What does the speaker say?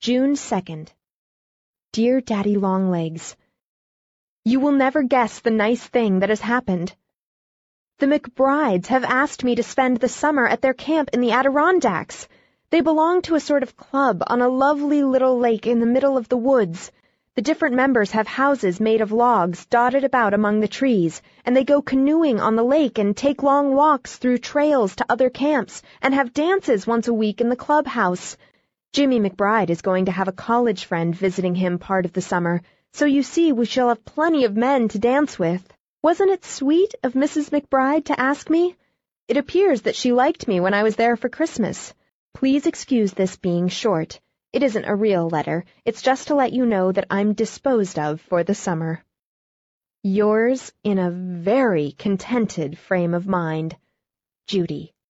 June 2nd. Dear Daddy Longlegs, You will never guess the nice thing that has happened. The McBrides have asked me to spend the summer at their camp in the Adirondacks. They belong to a sort of club on a lovely little lake in the middle of the woods. The different members have houses made of logs dotted about among the trees, and they go canoeing on the lake and take long walks through trails to other camps and have dances once a week in the clubhouse. Jimmie McBride is going to have a college friend visiting him part of the summer, so you see we shall have plenty of men to dance with. Wasn't it sweet of Mrs. McBride to ask me? It appears that she liked me when I was there for Christmas. Please excuse this being short. It isn't a real letter. It's just to let you know that I'm disposed of for the summer. Yours in a very contented frame of mind, Judy.